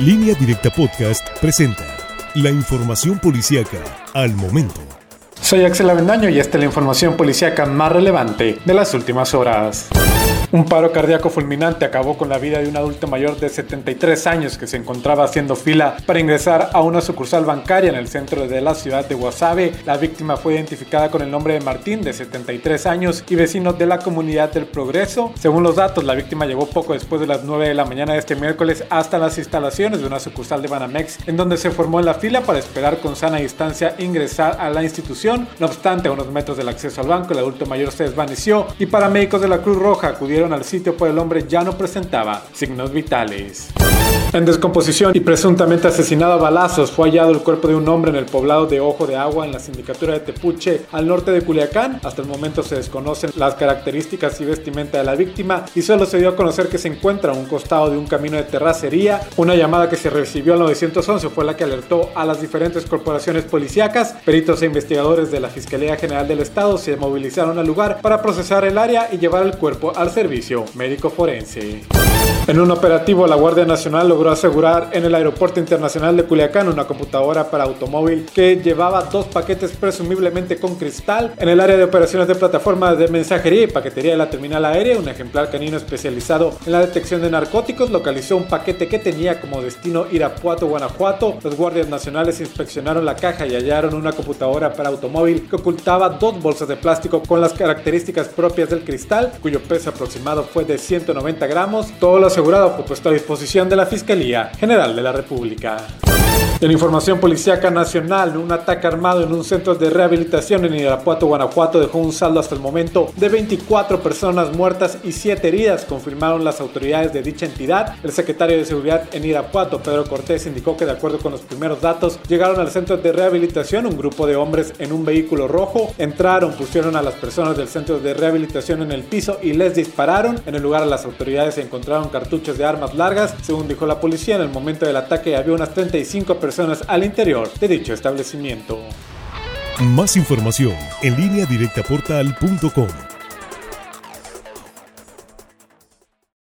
Línea Directa Podcast presenta la información policíaca al momento. Soy Axel Avendaño y esta es la información policíaca más relevante de las últimas horas. Un paro cardíaco fulminante acabó con la vida de un adulto mayor de 73 años que se encontraba haciendo fila para ingresar a una sucursal bancaria en el centro de la ciudad de Guasave. La víctima fue identificada con el nombre de Martín, de 73 años y vecino de la comunidad del Progreso. Según los datos, la víctima llegó poco después de las 9 de la mañana de este miércoles hasta las instalaciones de una sucursal de Banamex, en donde se formó en la fila para esperar con sana distancia ingresar a la institución. No obstante, a unos metros del acceso al banco, el adulto mayor se desvaneció y paramédicos de la Cruz Roja acudieron al sitio, pues el hombre ya no presentaba signos vitales. En descomposición y presuntamente asesinado a balazos, fue hallado el cuerpo de un hombre en el poblado de Ojo de Agua, en la sindicatura de Tepuche, al norte de Culiacán. Hasta el momento se desconocen las características y vestimenta de la víctima y solo se dio a conocer que se encuentra a un costado de un camino de terracería. Una llamada que se recibió al 911 fue la que alertó a las diferentes corporaciones policíacas. Peritos e investigadores de la Fiscalía General del Estado se movilizaron al lugar para procesar el área y llevar el cuerpo al servicio médico forense. En un operativo, la Guardia Nacional logró asegurar en el Aeropuerto Internacional de Culiacán una computadora para automóvil que llevaba dos paquetes presumiblemente con cristal. En el área de operaciones de plataforma de mensajería y paquetería de la terminal aérea, un ejemplar canino especializado en la detección de narcóticos localizó un paquete que tenía como destino Irapuato, Guanajuato. Los guardias nacionales inspeccionaron la caja y hallaron una computadora para automóvil que ocultaba dos bolsas de plástico con las características propias del cristal, cuyo peso aproximado fue de 190 gramos. Todo lo asegurado fue puesto a disposición de la Fiscalía General de la República. En información policíaca nacional, un ataque armado en un centro de rehabilitación en Irapuato, Guanajuato, dejó un saldo hasta el momento de 24 personas muertas y 7 heridas, confirmaron las autoridades de dicha entidad. El secretario de Seguridad en Irapuato, Pedro Cortés, indicó que de acuerdo con los primeros datos, llegaron al centro de rehabilitación un grupo de hombres en un vehículo rojo, entraron, pusieron a las personas del centro de rehabilitación en el piso y les dispararon. En el lugar las autoridades encontraron cartuchos de armas largas. Según dijo la policía, en el momento del ataque había unas 35 personas al interior de dicho establecimiento. Más información en línea directa portal.com.